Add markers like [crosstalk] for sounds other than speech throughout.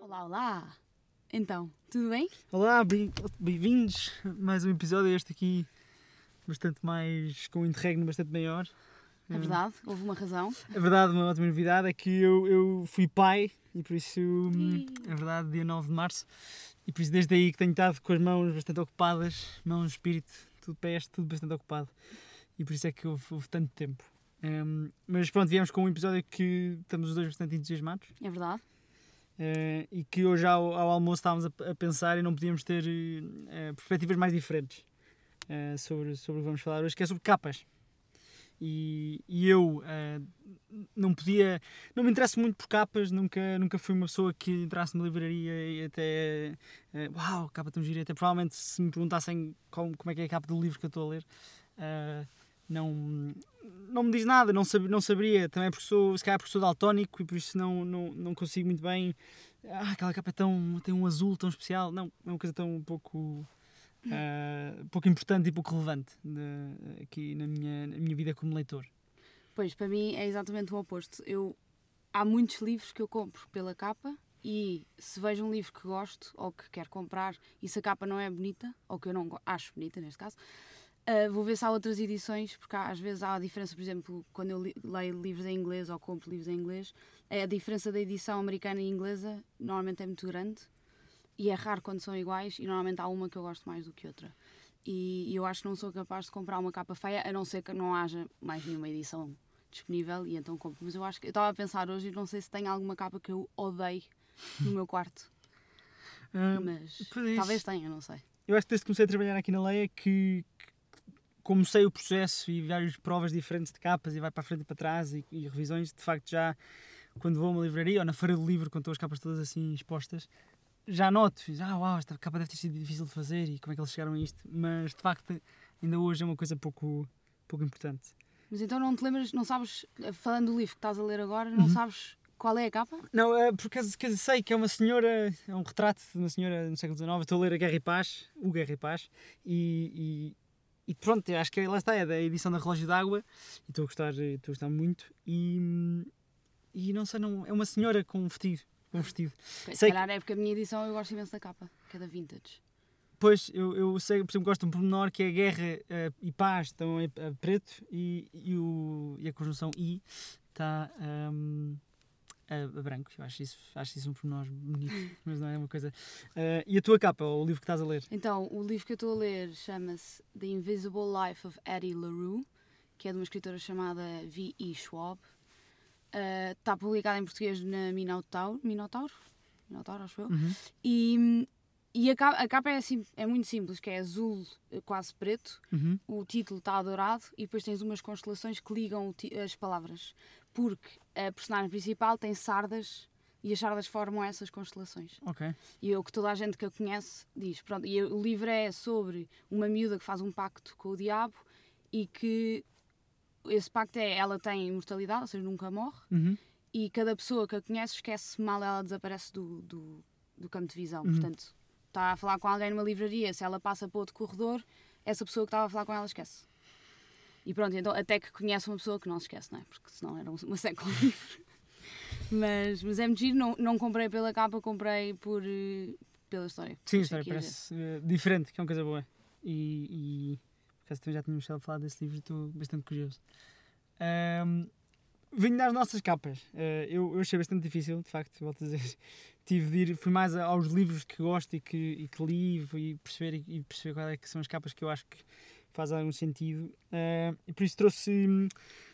Olá, olá! Então, tudo bem? Olá, bem- bem-vindos a mais um episódio. Este aqui bastante mais. com um interregno bastante maior. É verdade, houve uma razão. É verdade, uma ótima novidade é que eu, eu fui pai e por isso. hum, É verdade, dia 9 de março. E por isso, desde aí que tenho estado com as mãos bastante ocupadas, mãos, espírito, tudo pés, tudo bastante ocupado. E por isso é que houve, houve tanto tempo. Hum, mas pronto, viemos com um episódio que estamos os dois bastante entusiasmados. É verdade. Eh, e que hoje ao, ao almoço estávamos a, a pensar e não podíamos ter eh, perspectivas mais diferentes eh, sobre, sobre o que vamos falar hoje, que é sobre capas. E, e eu eh, não podia, não me interesso muito por capas, nunca, nunca fui uma pessoa que entrasse numa livraria e até, eh, uau, capa tão gira, até provavelmente se me perguntassem como, como é que é a capa do livro que eu estou a ler, eh, não, não me diz nada, não, sab, não saberia, também porque sou, se calhar porque sou daltónico e por isso não, não, não consigo muito bem. Ah, aquela capa é tão, tem um azul tão especial. Não, é uma coisa tão pouco, ah, pouco importante e pouco relevante de- aqui na minha, na minha vida como leitor. Pois, para mim é exatamente o oposto. Eu, há muitos livros que eu compro pela capa e se vejo um livro que gosto ou que quero comprar e se a capa não é bonita, ou que eu não acho bonita neste caso, ah, vou ver se há outras edições, porque há- às vezes há a diferença, por exemplo, quando eu leio livros em inglês ou compro livros em inglês, a diferença da edição americana e inglesa normalmente é muito grande e é raro quando são iguais e normalmente há uma que eu gosto mais do que outra. E, e eu acho que não sou capaz de comprar uma capa feia, a não ser que não haja mais nenhuma edição disponível e então compro. Mas eu acho que eu estava a pensar hoje e não sei se tem alguma capa que eu odeio no meu quarto. Ah, Mas pois é talvez tenha, não sei. Eu acho que desde que comecei a trabalhar aqui na Leia que, que comecei o processo e várias provas diferentes de capas e vai para a frente e para trás e, e revisões, de facto já quando vou a uma livraria ou na feira do livro, quando estão as capas todas assim expostas, já noto, fiz, ah uau, esta capa deve ter sido difícil de fazer e como é que eles chegaram a isto, mas de facto ainda hoje é uma coisa pouco, pouco importante. Mas então não te lembras, não sabes, falando do livro que estás a ler agora, Uhum. não sabes qual é a capa? Não, é por acaso quer dizer, sei que é uma senhora, é um retrato de uma senhora no século XIX. Eu Estou a ler a Guerra e Paz, o Guerra e Paz, e, e, e pronto, eu acho que lá está, é da edição da Relógio d'Água, e estou a gostar, estou a gostar muito. E, e não sei, não, é uma senhora com um vestido. Um vestido. Se Sei que- calhar é porque a minha edição eu gosto imenso da capa, que é da Vintage. Pois, eu, eu sei, por exemplo, gosto de um pormenor que é Guerra eh, e Paz estão a, preto e, e, o, e a conjunção I está ahm, a, a branco. Eu acho isso, acho isso um pormenor bonito, [laughs] mas não é uma coisa. Eh, e a tua capa, o livro que estás a ler? Então, o livro que eu estou a ler chama-se The Invisible Life of Addie LaRue, que é de uma escritora chamada V.E. Schwab. Uh, Está publicado em português na Minotauro, Minotauro? Minotauro, acho eu. E, e a, capa, a capa é, assim, é muito simples, que é azul eh, quase preto, Uhum. o título está dourado e depois tens umas constelações que ligam as palavras. Porque a personagem principal tem sardas e as sardas formam essas constelações. Ok. E é o que toda a gente que a conhece diz. Pronto, e o livro é sobre uma miúda que faz um pacto com o diabo e que esse pacto é ela tem imortalidade, ou seja, nunca morre, Uhum. e cada pessoa que a conhece esquece mal ela desaparece do, do, do campo de visão. Uhum. Portanto, está a falar com alguém numa livraria, se ela passa para outro corredor, essa pessoa que estava a falar com ela esquece. E pronto, então até que conhece uma pessoa que não se esquece, não é? Porque senão era um- uma século [laughs] livre. mas, mas é muito giro, não, não comprei pela capa, comprei por, eh, pela história. Sim, a história parece eh, diferente, que é uma coisa boa. E, e por acaso também já tínhamos falar desse livro estou bastante curioso. Ahm, Venho das nossas capas. Eh, eu, eu achei bastante difícil, de facto, volto a dizer. [laughs] Tive de ir, fui mais aos livros que gosto e que, e que li e perceber, e perceber quais é que são as capas que eu acho que faz algum sentido. Eh, e por isso trouxe,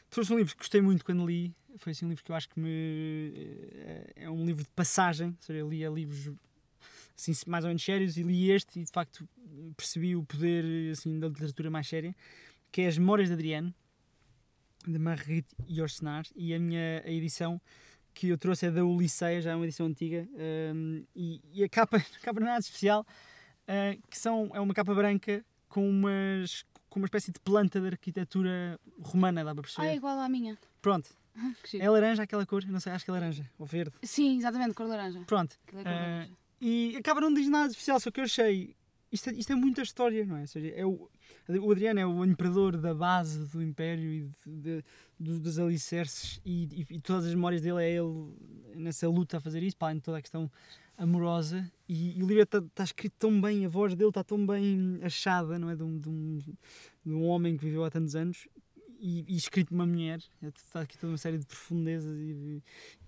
trouxe um livro que gostei muito quando li. Foi assim um livro que eu acho que me. eh, é um livro de passagem, ou seja, eu lia livros assim, mais ou menos sérios e li este e de facto percebi o poder assim, da literatura mais séria, que é As Memórias de Adriano, de Marguerite Yourcenar, e a minha a edição que eu trouxe é da Ulisseia, já é uma edição antiga, hum, e, e a capa, [laughs] a capa não é nada especial, ah, que são, é uma capa branca com, umas, com uma espécie de planta de arquitetura romana, dá para perceber. Ah, é igual à minha. Pronto. [laughs] É laranja aquela cor, não sei, acho que é laranja, ou verde. Sim, exatamente, cor laranja. Pronto. É cor laranja. E acaba não diz nada de especial, só que eu achei. Isto é, isto é muita história, não é? Ou seja, é o, o Adriano é o imperador da base do Império e de, de- dos, alicerces, e, e- e todas as memórias dele é ele nessa luta a fazer isso, para além de toda a questão amorosa. E, e o livro está escrito tão bem, a voz dele está tão bem achada, não é? De um, de um, de um homem que viveu há tantos anos. E, e escrito uma mulher, está aqui toda uma série de profundezas e de,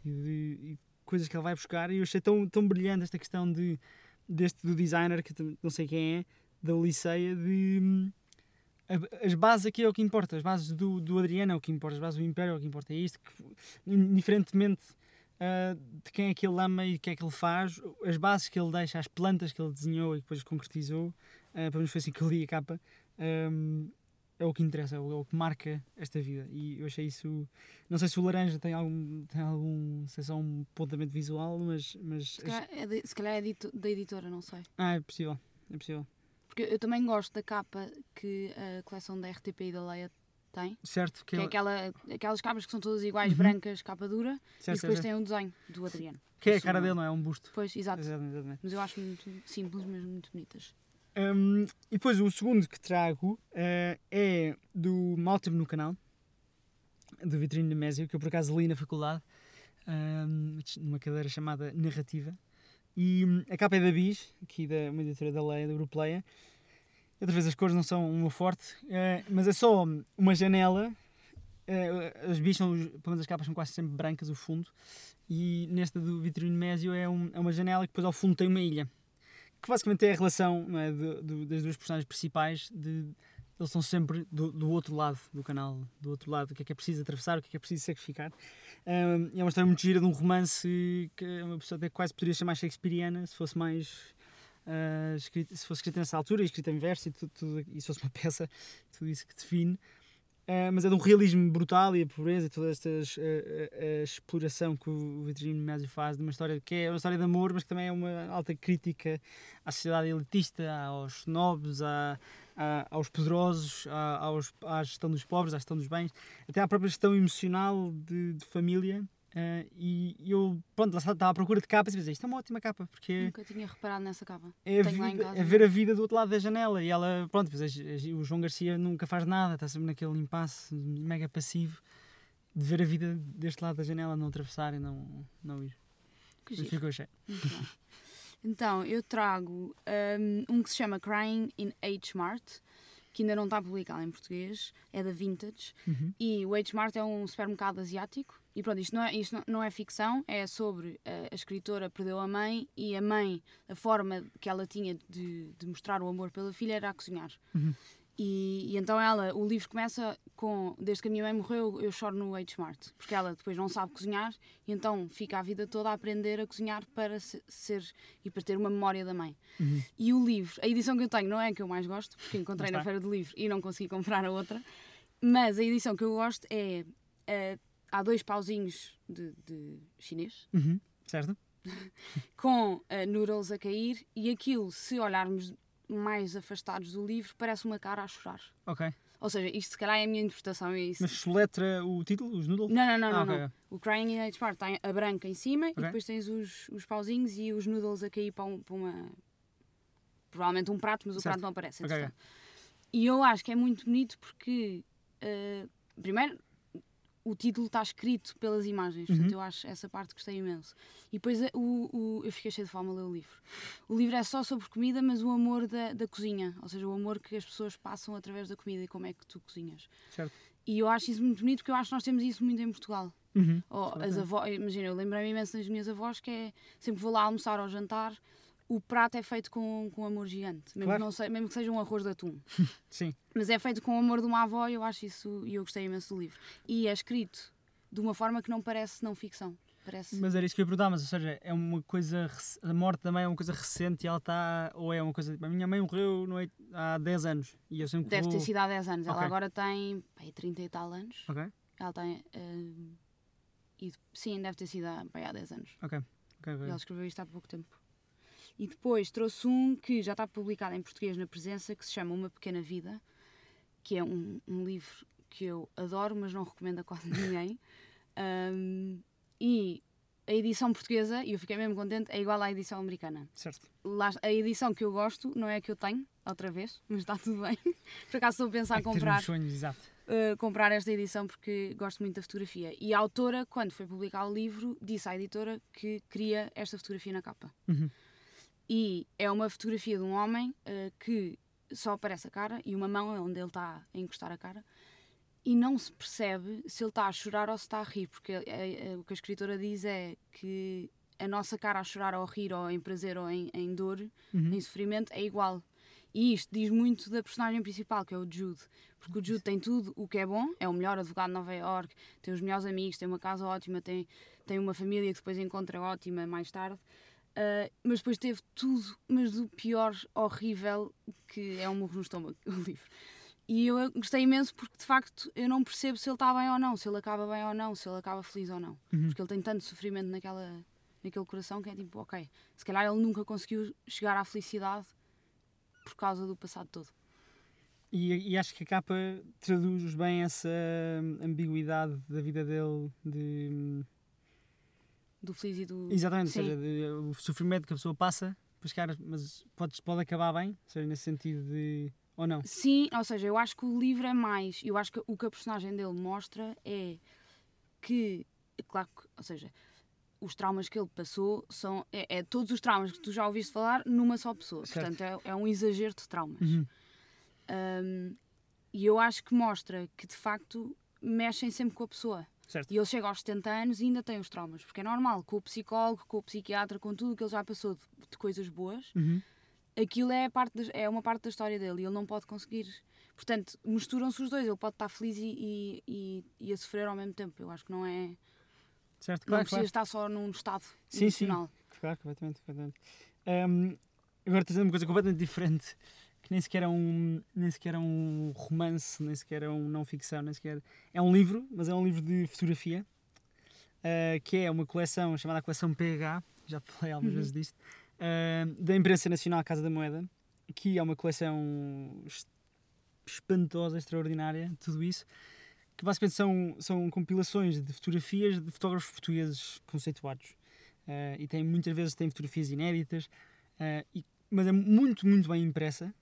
e de- coisas que ele vai buscar. E eu achei tão, tão brilhante esta questão de, deste do designer, que não sei quem é, da Liceia, de hum, as bases aqui é o que importa, as bases do, do Adriano é o que importa, as bases do Império é o que importa, é isto, que, indiferentemente ah, de quem é que ele ama e o que é que ele faz, as bases que ele deixa, as plantas que ele desenhou e depois concretizou, ah, pelo menos foi assim que eu li a capa, hum, é o que interessa, é o, é o que marca esta vida. E eu achei isso. Não sei se o laranja tem algum, tem algum sei se é um apontamento visual, mas. mas Se calhar é, de- se calhar é dito- da editora, não sei. ah, é possível. É possível. Porque eu também gosto da capa que a coleção da RTP e da Leia tem. Certo, Que que, é é, aquela, aquelas capas que são todas iguais, Uhum. brancas, capa dura. certo, e depois certo, tem um desenho do Adriano. que é a cara não- dele, não é? É um busto. Pois, exato. Exatamente, exatamente. Mas eu acho muito simples, mesmo muito bonitas. Hum, e depois o segundo que trago eh, é do Maltem no canal, do Vitrine Nemésio, que eu por acaso li na faculdade, hum, numa cadeira chamada Narrativa. E hum, a capa é da Bis, aqui da uma editora da Leia, da Europeia. Outra vez as cores não são uma forte, eh, mas é só uma janela. eh, as Bis são, pelo menos as capas são quase sempre brancas, o fundo. E nesta do Vitrine Nemésio é, um- é uma janela que depois ao fundo tem uma ilha que basicamente é a relação é, do- do- das duas personagens principais de eles estão sempre do, do outro lado do canal, do outro lado, o que é que é preciso atravessar, o que é que é preciso sacrificar. Um, é uma história muito gira de um romance que uma pessoa até quase poderia chamar shakespeariana se fosse mais ah, escrito, se fosse escrita nessa altura, e escrita em verso e, tudo, tudo, e se fosse uma [laughs] peça, tudo isso que define. Ah, mas é de um realismo brutal e a pobreza e toda esta ah, a exploração que o Vitorino Mésio faz de uma história que é uma história de amor, mas que também é uma alta crítica à sociedade elitista, aos snobs, à, à- aos poderosos, à, aos, à gestão dos pobres, à gestão dos bens, até à própria gestão emocional de, de família. Ah, e eu, pronto, lá estava à procura de capas e pensei, isto é uma ótima capa, porque Nunca tinha reparado nessa capa. é, a Tenho vida- casa. é ver a vida do outro lado da janela. E ela, pronto, pois o João Garcia nunca faz nada, está sempre naquele impasse mega passivo de ver a vida deste lado da janela, não atravessar e não, não ir. Que Isso giro. foi o que eu achei. Muito bem. Então, eu trago um, um que se chama Crying in H-Mart, que ainda não está publicado em português, é da Vintage. Uhum. E o H-Mart é um supermercado asiático. E pronto, isto não é, isto não, é ficção, é sobre uh, a escritora perdeu a mãe e a mãe, a forma que ela tinha de, de mostrar o amor pela filha era a cozinhar. Uhum. E, e então ela, o livro começa com desde que a minha mãe morreu, eu choro no H-Mart, porque ela depois não sabe cozinhar e então fica a vida toda a aprender a cozinhar para se- ser e para ter uma memória da mãe. Uhum. E o livro, a edição que eu tenho não é a que eu mais gosto, porque encontrei na está. feira do livro e não consegui comprar a outra, mas a edição que eu gosto é, eh, há dois pauzinhos de, de chinês Uhum. Certo? [laughs] com eh, noodles a cair e aquilo, se olharmos mais afastados do livro, parece uma cara a chorar. Ok. Ou seja, isto se calhar é a minha interpretação. É isso. Mas soletra o título, os noodles? Não, não, não, Ah, não, ok, não. O Crying in H Part tem a branca em cima Ok. e depois tens os, os pauzinhos e os noodles a cair para, um- para uma. Provavelmente um prato, mas o Certo. prato não aparece. Ok, entretanto. E eu acho que é muito bonito porque, eh, primeiro, o título está escrito pelas imagens, portanto Uhum. eu acho essa parte gostei imenso. E depois eh, o, o- eu fiquei cheio de fome a ler o livro. O livro é só sobre comida, mas o amor da, da cozinha, ou seja, o amor que as pessoas passam através da comida e como é que tu cozinhas. Certo. E eu acho isso muito bonito porque eu acho que nós temos isso muito em Portugal. Uhum. Oh, Sim, as avós, imagina, eu lembrei-me imenso das minhas avós que é sempre vou lá almoçar ou jantar, o prato é feito com, com amor gigante, mesmo, Claro. que não sei, mesmo que seja um arroz de atum. [laughs] Sim. Mas é feito com o amor de uma avó e eu acho isso, e eu gostei imenso do livro. E é escrito de uma forma que não parece não ficção. Parece. Mas era isso que eu ia perguntar, mas ou seja, é uma coisa. A morte da mãe é uma coisa recente e ela está. Ou é uma coisa. A minha mãe morreu no há 10 anos e eu sempre Deve vou... ter sido há 10 anos. Ela Ok. agora tem aí 30 e tal anos. Ok, Ela tem. eh, e, sim, deve ter sido há, aí há 10 anos. ok. ok, ok. Ele escreveu isto há pouco tempo. E depois trouxe um que já está publicado em português na presença, que se chama Uma Pequena Vida, que é um, um livro que eu adoro, mas não recomendo a quase [laughs] ninguém. Um, e a edição portuguesa, e eu fiquei mesmo contente, é igual à edição americana. Certo. Lá, a edição que eu gosto não é a que eu tenho, outra vez, mas está tudo bem. [laughs] Por acaso estou a pensar em comprar, sonhos, exato. Uh, comprar esta edição porque gosto muito da fotografia. E a autora, quando foi publicar o livro, disse à editora que queria esta fotografia na capa. Uhum. E é uma fotografia de um homem uh, que só aparece a cara e uma mão é onde ele está a encostar a cara e não se percebe se ele está a chorar ou se está a rir, porque é, é, o que a escritora diz é que a nossa cara a chorar ou a rir, ou em prazer ou em, em dor, uhum. em sofrimento, é igual. E isto diz muito da personagem principal, que é o Jude. Porque o Jude tem tudo o que é bom, é o melhor advogado de Nova York, tem os melhores amigos, tem uma casa ótima, tem, tem uma família que depois encontra ótima mais tarde. Uh, mas depois teve tudo, mas do pior, horrível, que é um murro no estômago, [laughs] o livro. E eu gostei imenso porque de facto eu não percebo se ele está bem ou não, se ele acaba bem ou não, se ele acaba feliz ou não. Uhum. Porque ele tem tanto sofrimento naquela, naquele coração que é tipo, ok, se calhar ele nunca conseguiu chegar à felicidade por causa do passado todo. E, e acho que a capa traduz bem essa ambiguidade da vida dele de do feliz e do. Exatamente, Sim. ou seja, de, o sofrimento que a pessoa passa, mas pode, pode acabar bem, ou seja, nesse sentido de ou não? Sim, ou seja, eu acho que o livro é mais. Eu acho que o que a personagem dele mostra é que, claro, ou seja, os traumas que ele passou são. É, é, todos os traumas que tu já ouviste falar numa só pessoa. Certo. Portanto, é, é, um exagero de traumas. Uhum. Um, e eu acho que mostra que de facto mexem sempre com a pessoa. Certo. E ele chega aos 70 anos e ainda tem os traumas, porque é normal, com o psicólogo, com o psiquiatra, com tudo que ele já passou de, de coisas boas, uhum aquilo é, parte de, é uma parte da história dele e ele não pode conseguir. Portanto, misturam-se os dois. Ele pode estar feliz e, e, e, a sofrer ao mesmo tempo. Eu acho que não é. Certo, claro, não precisa claro. estar só num estado sim, emocional. Sim, claro, completamente. completamente. Um, agora, estou dizer uma coisa completamente diferente. Nem sequer é um, nem sequer é um romance, nem sequer é um não ficção, nem sequer. É um livro, mas é um livro de fotografia. Uh, que é uma coleção chamada Coleção PH. Já falei algumas uhum. vezes disto uh, da Imprensa Nacional Casa da Moeda, que é uma coleção espantosa, extraordinária, tudo isso, que basicamente são, são compilações de fotografias de fotógrafos portugueses conceituados. Uh, e tem, muitas vezes tem fotografias inéditas, e, mas é muito, muito bem impressa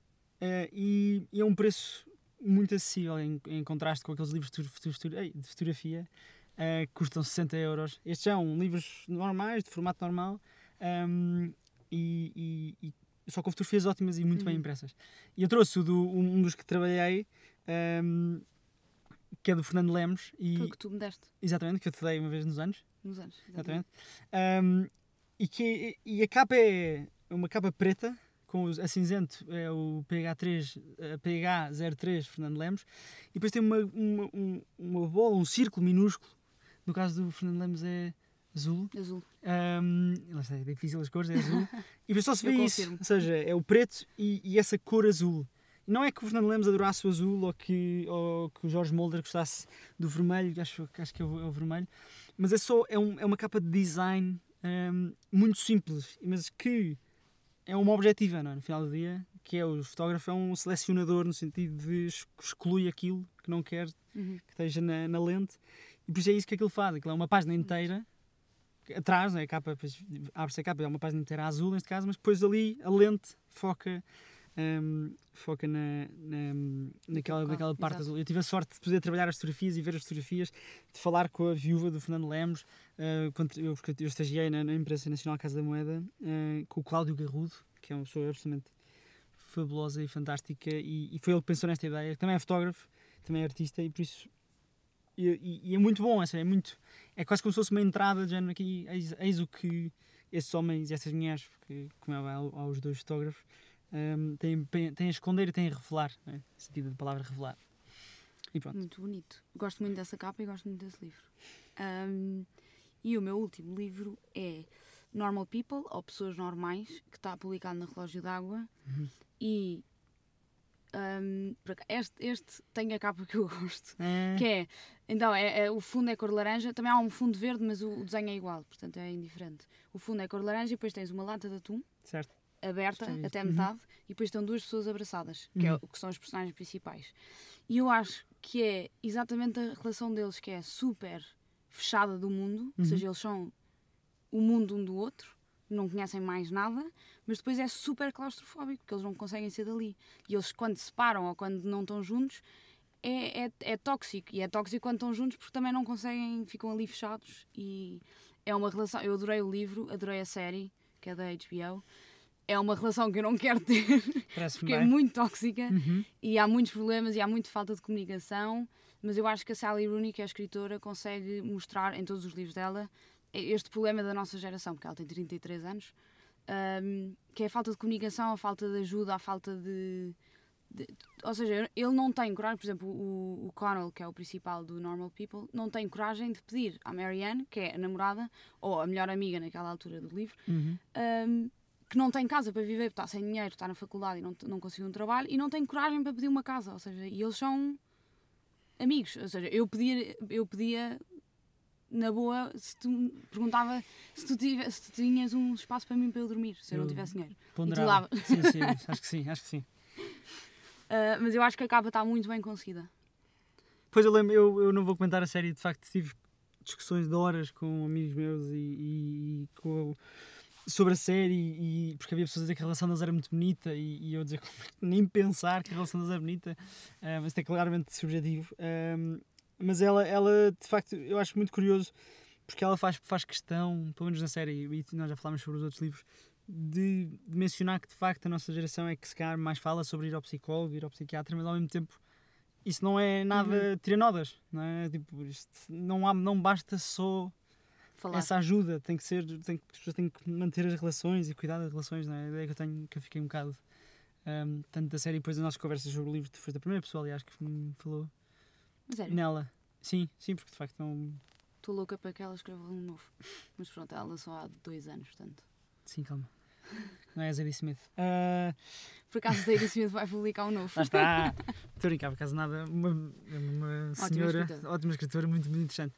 e, e, é um preço muito acessível em, em contraste com aqueles livros de, de fotografia que custam 60 euros. Estes são livros normais, de formato normal, um, e, e, e só com fotografias ótimas e muito uhum. bem impressas. E eu trouxe do, um dos que trabalhei, um, que é do Fernando Lemos. E, Foi o que tu me deste. Exatamente, que eu te dei uma vez nos anos. Nos anos, exatamente. exatamente. Um, e, que, e a capa é uma capa preta, com os, a cinzento é o PH3, PH03 Fernando Lemos, e depois tem uma, uma, uma bola, um círculo minúsculo. No caso do Fernando Lemos é azul. Azul. Um, lá está, é difícil as cores, é azul. [laughs] e depois só se vê isso. Ou seja, é o preto e, e, essa cor azul. Não é que o Fernando Lemos adorasse o azul ou que, ou que o Jorge Molder gostasse do vermelho, acho, acho que é o, é o vermelho, mas é só é, um, é uma capa de design um, muito simples, mas que é uma objetiva, não é? no final do dia, que é o fotógrafo é um selecionador no sentido de exclui aquilo que não quer uhum. que esteja na, na, lente e por isso é isso que aquilo faz, aquilo é uma página inteira atrás, né, a capa, abre-se a capa, é uma página inteira azul neste caso, mas depois ali a lente foca, um, foca na, na, naquela, naquela parte Exato. azul. Eu tive a sorte de poder trabalhar as fotografias e ver as fotografias, de falar com a viúva do Fernando Lemos, uh, eu, porque eu estagiei na, na Imprensa Nacional Casa da Moeda, uh, com o Cláudio Garrudo, que é uma pessoa absolutamente fabulosa e fantástica, e, e foi ele que pensou nesta ideia, também é fotógrafo, também é artista, e por isso e, e, e, é muito bom, é, muito, é quase como se fosse uma entrada de género aqui, eis, eis o que esses homens e essas mulheres, porque, como é aos dois fotógrafos, um, têm, têm a esconder e têm a revelar, né? sentido da palavra revelar. E pronto. Muito bonito. Gosto muito dessa capa e gosto muito desse livro. Um, e o meu último livro é Normal People, ou Pessoas Normais, que está publicado na Relógio d'Água. Uhum. E um, este, este tem a capa que eu [laughs] gosto, é. que é, então, é, é, o fundo é cor laranja, também há um fundo verde, mas o, o, desenho é igual, portanto é indiferente. O fundo é cor laranja e depois tens uma lata de atum certo. aberta até uhum. metade e depois estão duas pessoas abraçadas, que, é, uhum. que são os personagens principais. E eu acho que é exatamente a relação deles que é super fechada do mundo, Uhum. ou seja, eles são o mundo um do outro, não conhecem mais nada, mas depois é super claustrofóbico, porque eles não conseguem ser dali. E eles, quando se separam ou quando não estão juntos, é, é, é tóxico. E é tóxico quando estão juntos porque também não conseguem, ficam ali fechados. E é uma relação. Eu adorei o livro, adorei a série, que é da HBO. É uma relação que eu não quero ter, [laughs] porque é bem. muito tóxica Uhum. e há muitos problemas e há muita falta de comunicação, mas eu acho que a Sally Rooney, que é a escritora, consegue mostrar em todos os livros dela este problema da nossa geração, porque ela tem 33 anos, hum, que é a falta de comunicação, a falta de ajuda, a falta de. de- ou seja, ele não tem coragem, por exemplo, o, o Connell, que é o principal do Normal People, não tem coragem de pedir à Marianne, que é a namorada, ou a melhor amiga naquela altura do livro, Uhum. hum, que não tem casa para viver, está sem dinheiro, está na faculdade e não, não conseguiu um trabalho e não tem coragem para pedir uma casa. Ou seja, e eles são amigos. Ou seja, eu pedia, eu pedia na boa, se tu me perguntava se tu, tive, se tu tinhas um espaço para mim para eu dormir, se eu, não Eu- tivesse dinheiro. Ponderava. dava. Sim, sim, [laughs] acho que sim, acho que sim. Ah, mas eu acho que a capa está muito bem conseguida. Pois eu lembro, eu, eu não vou comentar a série, de facto tive discussões de horas com amigos meus e, e- e com, sobre a série e porque havia pessoas a dizer que a relação deles era muito bonita e, e eu a dizer [laughs] como é nem pensar que a relação deles é bonita, ah, mas isto é claramente subjetivo. Mas ela, ela, de facto, eu acho muito curioso porque ela faz, faz questão, pelo menos na série, e nós já falámos sobre os outros livros, de, de mencionar que de facto a nossa geração é que se calhar mais fala sobre ir ao psicólogo, ir ao psiquiatra, mas ao mesmo tempo isso não é nada tiranodas, não é? Tipo, isto não, há, não basta só Falar. essa ajuda, tem que ser, tem, que- as pessoas têm que manter as relações e cuidar das relações, não é? A ideia que eu tenho, que eu fiquei um bocado, ahm, tanto da série, depois das nossas conversas sobre o livro, tu foste a primeira pessoa, aliás, que me falou sério, nela. Sim, sim, porque de facto é um... estou louca para que ela escreva um novo. [laughs] Mas pronto, ela só há dois anos, portanto. Sim, calma. Não é a Zadie Smith. Ah, Por acaso, Zadie Smith vai publicar um novo. lá está. [laughs] Estou a brincar, por acaso nada. Uma, uma Ótima senhora, escritora. ótima escritora, muito, muito interessante.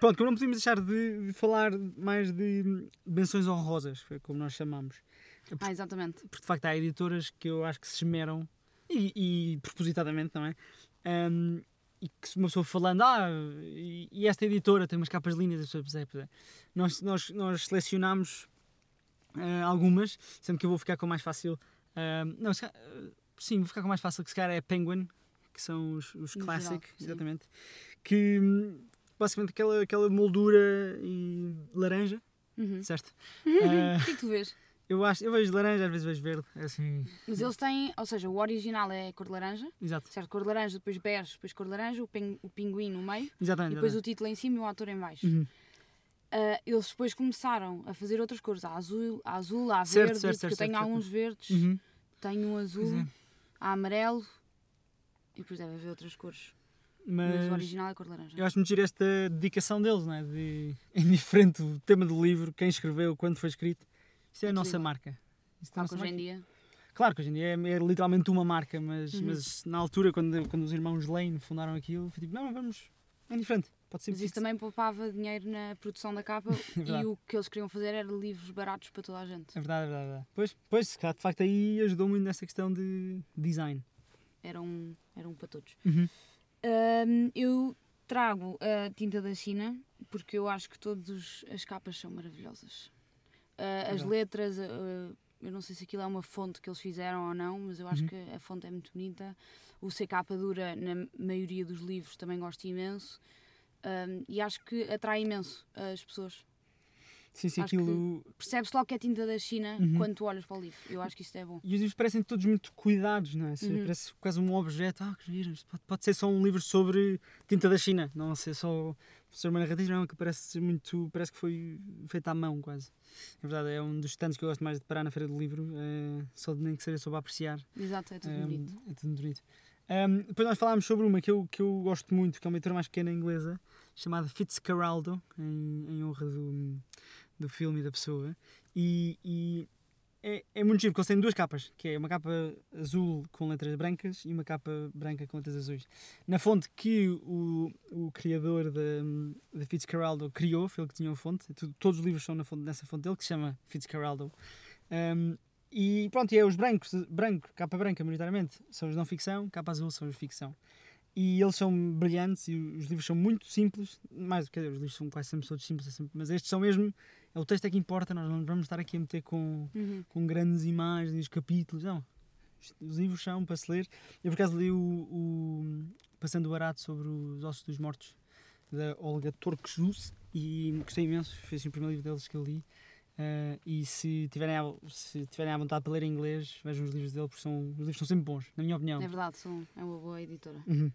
Pronto, como não podíamos deixar de, de falar mais de menções honrosas, foi como nós chamamos. Ah, exatamente. Porque de facto há editoras que eu acho que se esmeram, e, e propositadamente, não é? Ahm, e que se uma pessoa falando, ah, e, esta editora tem umas capas lindas, as pessoas, é, é. Nós, nós, nós selecionámos ah, algumas, sendo que eu vou ficar com mais fácil. ahm, não, se ah, sim, vou ficar com mais fácil que se calhar é Penguin, que são os, os Classic, geral, exatamente. Que hum, basicamente aquela, aquela moldura e laranja, Uhum. certo? [laughs] O Ah, que é que tu vês? eu, acho, eu vejo laranja, às vezes vejo verde, é assim, Mas eles têm, ou seja, o original é cor de laranja, exato. certo? Cor de laranja, depois bege, depois cor de laranja, o, pin, o pinguim no meio Exatamente. e depois o exatamente. título em cima e o autor em baixo. Uhum. Ah, eles depois começaram a fazer outras cores, há azul, há, azul, há Certo, verde, certo, porque certo, eu tenho alguns verdes, Uhum. tenho um azul, Pois é. há amarelo e depois deve haver outras cores. Mas, Mas o original é cor de laranja. eu acho muito giro esta dedicação deles, não é? De, [laughs] indiferente o tema do livro, quem escreveu, quando foi escrito. Isto é a nossa marca. Isto é a Claro que nossa hoje em marca. dia. Claro que hoje em dia é, é literalmente uma marca, mas, Uhum. mas na altura, quando, quando os irmãos Lane fundaram aquilo, foi tipo, não, vamos, é indiferente. Pode ser Mas isso também poupava dinheiro na produção da capa [laughs] É e o que eles queriam fazer era livros baratos para toda a gente. É verdade, é verdade. é verdade. Pois, pois, calhar, de facto aí ajudou muito nessa questão de design. Era um, era um para todos. Uhum. Ahm, eu trago a tinta da China porque eu acho que todas as capas são maravilhosas. Ah, as letras, ah, eu não sei se aquilo é uma fonte que eles fizeram ou não, mas eu acho Uhum. que a fonte é muito bonita. O CK dura na maioria dos livros também gosto imenso. Ahm, e acho que atrai imenso as pessoas. Sim, sim, Acho que- aquilo. Percebes logo que é tinta da China Uhum. quando tu olhas para o livro. Eu acho que isso é bom. E os livros parecem todos muito cuidados, não é? Uhum. Parece quase um objeto. Ah, que giro. isto Pode, pode ser só um livro sobre tinta da China, não ser só ser uma narrativa, não, que parece muito. Parece que foi feito à mão, quase. É verdade, é um dos stands que eu gosto mais de parar na Feira do Livro, é, só de nem que seja sobre apreciar. Exato, é tudo Um, bonito. É tudo bonito. Um, depois nós falámos sobre uma que eu, que eu gosto muito, que é uma editora mais pequena inglesa, chamada Fitzcarraldo, em, em honra do, do filme e da pessoa. E, e é, é muito giro, porque eles têm duas capas, que é uma capa azul com letras brancas e uma capa branca com letras azuis. Na fonte que o, o criador da, da Fitzcarraldo criou, foi ele que tinha a fonte, todos os livros são na fonte, nessa fonte dele, que se chama Fitzcarraldo. Um, e pronto, é os brancos, branco, capa branca maioritariamente, são os não ficção, capa azul são os ficção. e eles são brilhantes e os livros são muito simples, mais do que os livros são quase sempre todos simples, é mas estes são mesmo, é o texto é que importa, nós não vamos estar aqui a meter com, Uhum. com grandes imagens, os capítulos, não. Os livros são para se ler. Eu por acaso li o, o Passando o Barato sobre os Ossos dos Mortos, da Olga Torquejus, e gostei imenso, foi assim, o primeiro livro deles que eu li. Ah, e se tiverem, à, se tiverem à vontade para ler em inglês, vejam os livros dele, porque são, os livros são sempre bons, na minha opinião. É verdade, são, é uma boa editora. Uhum.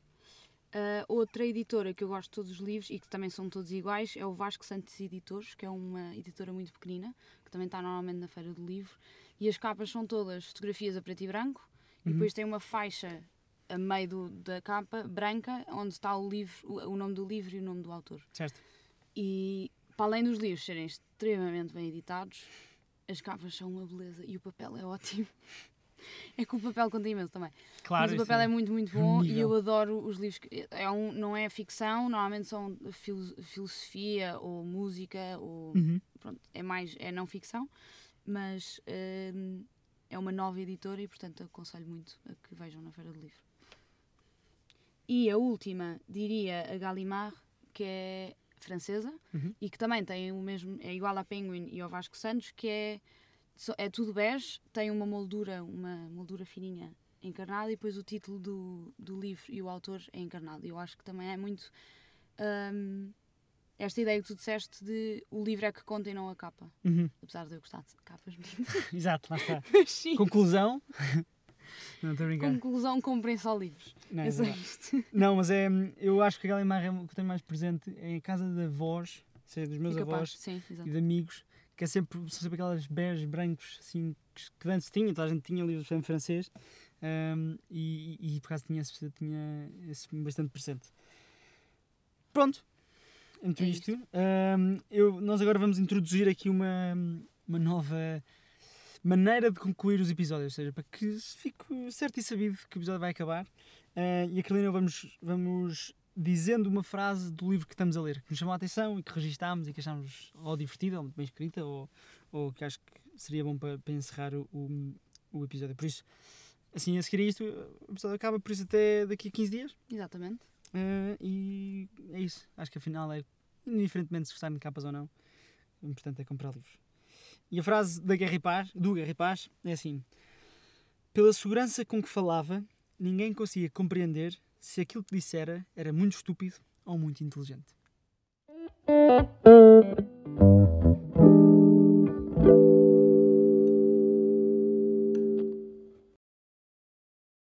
Uh, outra editora que eu gosto de todos os livros e que também são todos iguais é o Vasco Santos Editores, que é uma editora muito pequenina, que também está normalmente na Feira do Livro. E as capas são todas fotografias a preto e branco, e Uhum. depois tem uma faixa a meio do- da capa branca, onde está o livro, o, o nome do livro e o nome do autor. Certo. E para além dos livros serem extremamente bem editados, as capas são uma beleza e o papel é ótimo. [laughs] É que o papel conta imenso também. Claro, Mas o papel é muito, muito bom e eu adoro os livros. Que, é um, não é ficção, normalmente são filo- filosofia ou música, ou, Uhum. pronto, é mais é não ficção, mas hum, é uma nova editora e portanto aconselho muito a que vejam na Feira do Livro. E a última, diria a Gallimard, que é francesa Uhum. e que também tem o mesmo, é igual à Penguin e ao Vasco Santos, que é, é tudo bege, tem uma moldura, uma moldura fininha encarnada e depois o título do, do livro e o autor é encarnado. Eu acho que também é muito hum, esta ideia que tu disseste de o livro é que conta e não a capa. Uhum. Apesar de eu gostar de capas. [laughs] Exato, lá está. [laughs] Conclusão. [laughs] Não estou a brincar. conclusão, comprem só livros. Não, é é só isto. Não, mas é. Eu acho que a é o que tenho mais presente é em casa de avós, ou seja, dos meus É capaz, avós sim, e de amigos, que é sempre, são sempre aquelas beges brancos assim que, antes tinha, toda a gente tinha livros em francês ahm, e, e, e por acaso tinha esse, tinha esse bastante presente. Pronto, entre É isto, ahm, eu, nós agora vamos introduzir aqui uma, uma nova maneira de concluir os episódios, ou seja, para que fique certo e sabido que o episódio vai acabar. Ah, e a Carolina vamos, vamos dizendo uma frase do livro que estamos a ler, que nos chamou a atenção e que registámos e que achámos ou divertida, ou muito bem escrita, ou, ou que acho que seria bom para, para encerrar o, o, o episódio. Por isso, assim, a seguir a isto, o episódio acaba, por isso até daqui a 15 dias. Exatamente. Ah, e é isso. Acho que afinal é, indiferentemente se gostarem de capas ou não, o importante é comprar livros. E a frase da Guerra e Paz, do Guerra e Paz é assim: Pela segurança com que falava, ninguém conseguia compreender se aquilo que dissera era muito estúpido ou muito inteligente.